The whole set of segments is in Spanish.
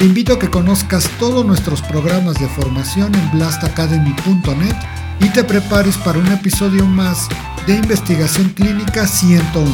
Te invito a que conozcas todos nuestros programas de formación en blastacademy.net y te prepares para un episodio más de Investigación Clínica 101,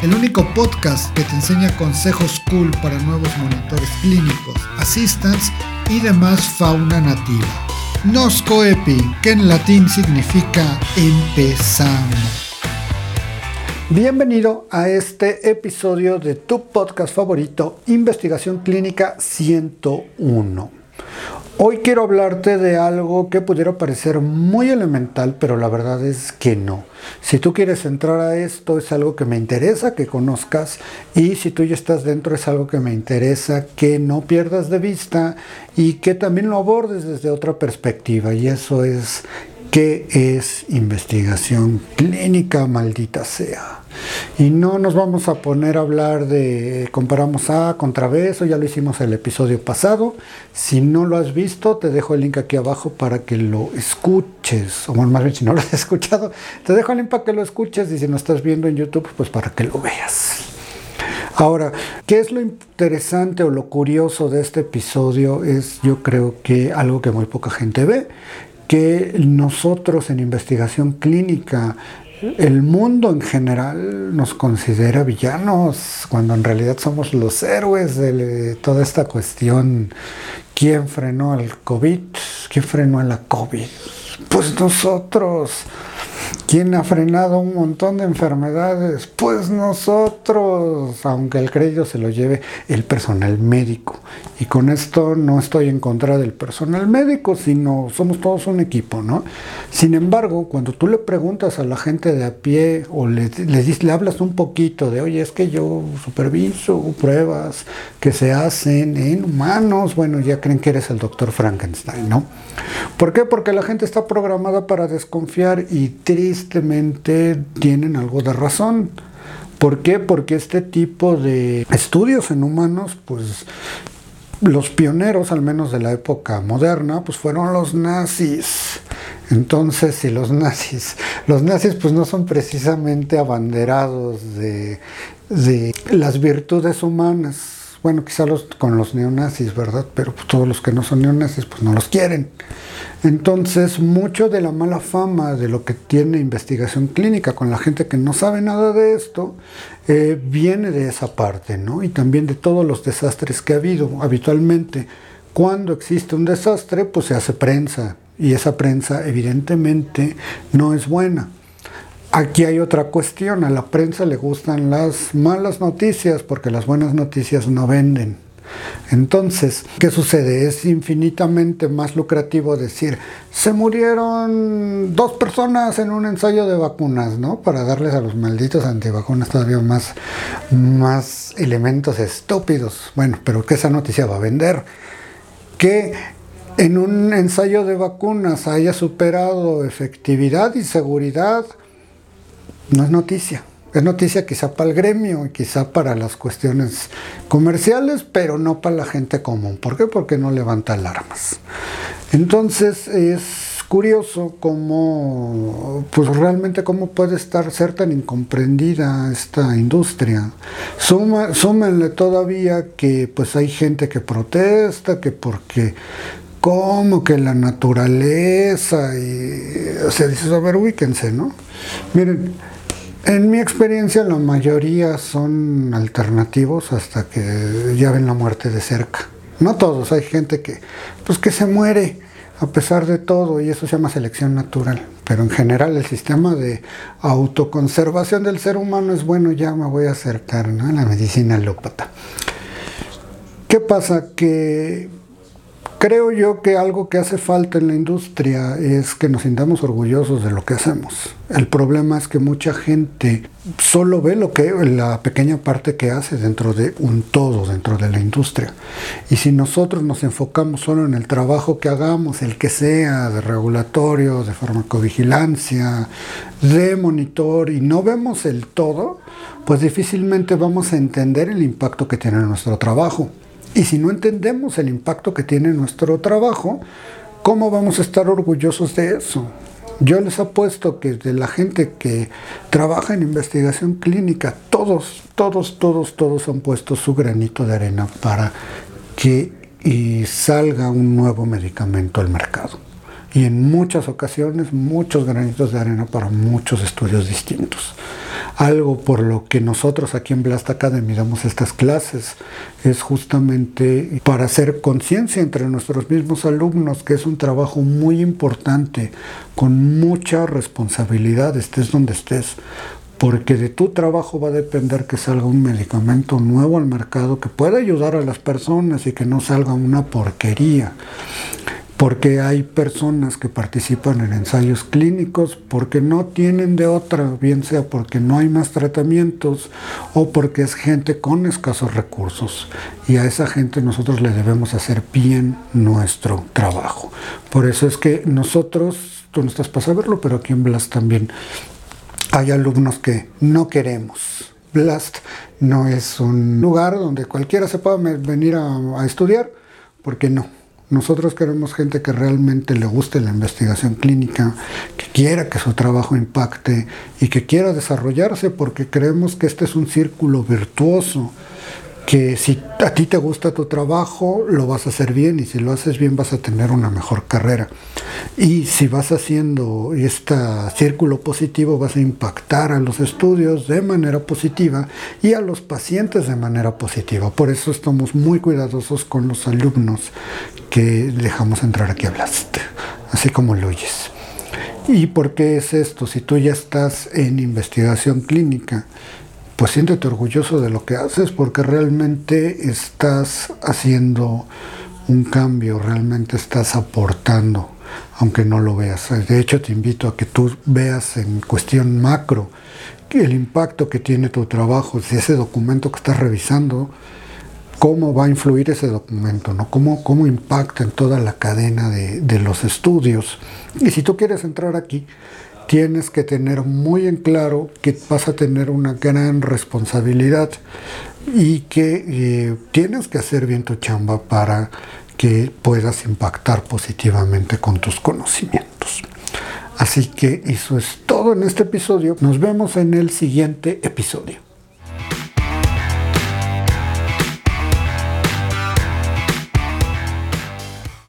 el único podcast que te enseña consejos cool para nuevos monitores clínicos, assistants y demás fauna nativa. Noscoepi, que en latín significa empezamos. Bienvenido a este episodio de tu podcast favorito, Investigación Clínica 101. Hoy quiero hablarte de algo que pudiera parecer muy elemental, pero la verdad es que no. Si tú quieres entrar a esto, es algo que me interesa que conozcas y si tú ya estás dentro, es algo que me interesa que no pierdas de vista y que también lo abordes desde otra perspectiva y eso es qué es investigación clínica, maldita sea. Y no nos vamos a poner a hablar de comparamos A contra B, eso ya lo hicimos el episodio pasado. Si no lo has visto, te dejo el link aquí abajo para que lo escuches. O más bien, si no lo has escuchado, te dejo el link para que lo escuches y si no estás viendo en YouTube, pues para que lo veas. Ahora, ¿qué es lo interesante o lo curioso de este episodio? Es yo creo que algo que muy poca gente ve, que nosotros en investigación clínica, el mundo en general nos considera villanos, cuando en realidad somos los héroes de toda esta cuestión. ¿Quién frenó al COVID? ¿Quién frenó a la COVID? Pues nosotros. ¿Quién ha frenado un montón de enfermedades? Pues nosotros, aunque el crédito se lo lleve el personal médico. Y con esto no estoy en contra del personal médico, sino somos todos un equipo, ¿no? Sin embargo, cuando tú le preguntas a la gente de a pie o le, le, le hablas un poquito de, oye, es que yo superviso pruebas que se hacen en humanos, bueno, ya creen que eres el doctor Frankenstein, ¿no? ¿Por qué? Porque la gente está programada para desconfiar y tristemente tienen algo de razón. ¿Por qué? Porque este tipo de estudios en humanos, pues los pioneros, al menos de la época moderna, pues fueron los nazis. Entonces, si los nazis, los nazis pues no son precisamente abanderados de, de las virtudes humanas, bueno, quizá con los neonazis, ¿verdad? Pero pues, todos los que no son neonazis, pues no los quieren. Entonces, mucho de la mala fama de lo que tiene investigación clínica con la gente que no sabe nada de esto, eh, viene de esa parte, ¿no? Y también de todos los desastres que ha habido. Habitualmente, cuando existe un desastre, pues se hace prensa. Y esa prensa, evidentemente, no es buena. Aquí hay otra cuestión, a la prensa le gustan las malas noticias porque las buenas noticias no venden. Entonces, ¿qué sucede? Es infinitamente más lucrativo decir, se murieron dos personas en un ensayo de vacunas, ¿no? Para darles a los malditos antivacunas todavía más, más elementos estúpidos. Bueno, pero que esa noticia va a vender. Que en un ensayo de vacunas haya superado efectividad y seguridad no es noticia. Es noticia quizá para el gremio, quizá para las cuestiones comerciales, pero no para la gente común. ¿Por qué? Porque no levanta alarmas. Entonces es curioso cómo, pues realmente cómo puede estar ser tan incomprendida esta industria. Súmenle todavía que pues hay gente que protesta, que porque cómo que la naturaleza y o sea dices a ver no miren en mi experiencia la mayoría son alternativos hasta que ya ven la muerte de cerca. No todos, hay gente que pues que se muere a pesar de todo y eso se llama selección natural. Pero en general el sistema de autoconservación del ser humano es bueno, ya me voy a acercar ¿no? a la medicina alópata. ¿Qué pasa? Que Creo yo que algo que hace falta en la industria es que nos sintamos orgullosos de lo que hacemos. El problema es que mucha gente solo ve lo que la pequeña parte que hace dentro de un todo, dentro de la industria. Y si nosotros nos enfocamos solo en el trabajo que hagamos, el que sea de regulatorio, de farmacovigilancia, de monitor y no vemos el todo, pues difícilmente vamos a entender el impacto que tiene nuestro trabajo. Y si no entendemos el impacto que tiene nuestro trabajo, ¿cómo vamos a estar orgullosos de eso? Yo les apuesto que de la gente que trabaja en investigación clínica, todos, todos, todos, todos han puesto su granito de arena para que salga un nuevo medicamento al mercado y en muchas ocasiones muchos granitos de arena para muchos estudios distintos. Algo por lo que nosotros aquí en Blast Academy damos estas clases. Es justamente para hacer conciencia entre nuestros mismos alumnos que es un trabajo muy importante con mucha responsabilidad, estés donde estés, porque de tu trabajo va a depender que salga un medicamento nuevo al mercado que pueda ayudar a las personas y que no salga una porquería porque hay personas que participan en ensayos clínicos porque no tienen de otra, bien sea porque no hay más tratamientos o porque es gente con escasos recursos. Y a esa gente nosotros le debemos hacer bien nuestro trabajo. Por eso es que nosotros, tú no estás para saberlo, pero aquí en Blast también hay alumnos que no queremos. Blast no es un lugar donde cualquiera se pueda venir a, a estudiar, porque no nosotros queremos gente que realmente le guste la investigación clínica, que quiera que su trabajo impacte y que quiera desarrollarse porque creemos que este es un círculo virtuoso que si a ti te gusta tu trabajo, lo vas a hacer bien y si lo haces bien vas a tener una mejor carrera. Y si vas haciendo este círculo positivo, vas a impactar a los estudios de manera positiva y a los pacientes de manera positiva. Por eso estamos muy cuidadosos con los alumnos que dejamos entrar aquí a Blast, así como lo oyes. ¿Y por qué es esto? Si tú ya estás en investigación clínica, pues siéntete orgulloso de lo que haces porque realmente estás haciendo un cambio, realmente estás aportando, aunque no lo veas. De hecho, te invito a que tú veas en cuestión macro el impacto que tiene tu trabajo, si ese documento que estás revisando, cómo va a influir ese documento, ¿no? cómo, cómo impacta en toda la cadena de, de los estudios. Y si tú quieres entrar aquí, tienes que tener muy en claro que vas a tener una gran responsabilidad y que eh, tienes que hacer bien tu chamba para que puedas impactar positivamente con tus conocimientos. Así que eso es todo en este episodio. Nos vemos en el siguiente episodio.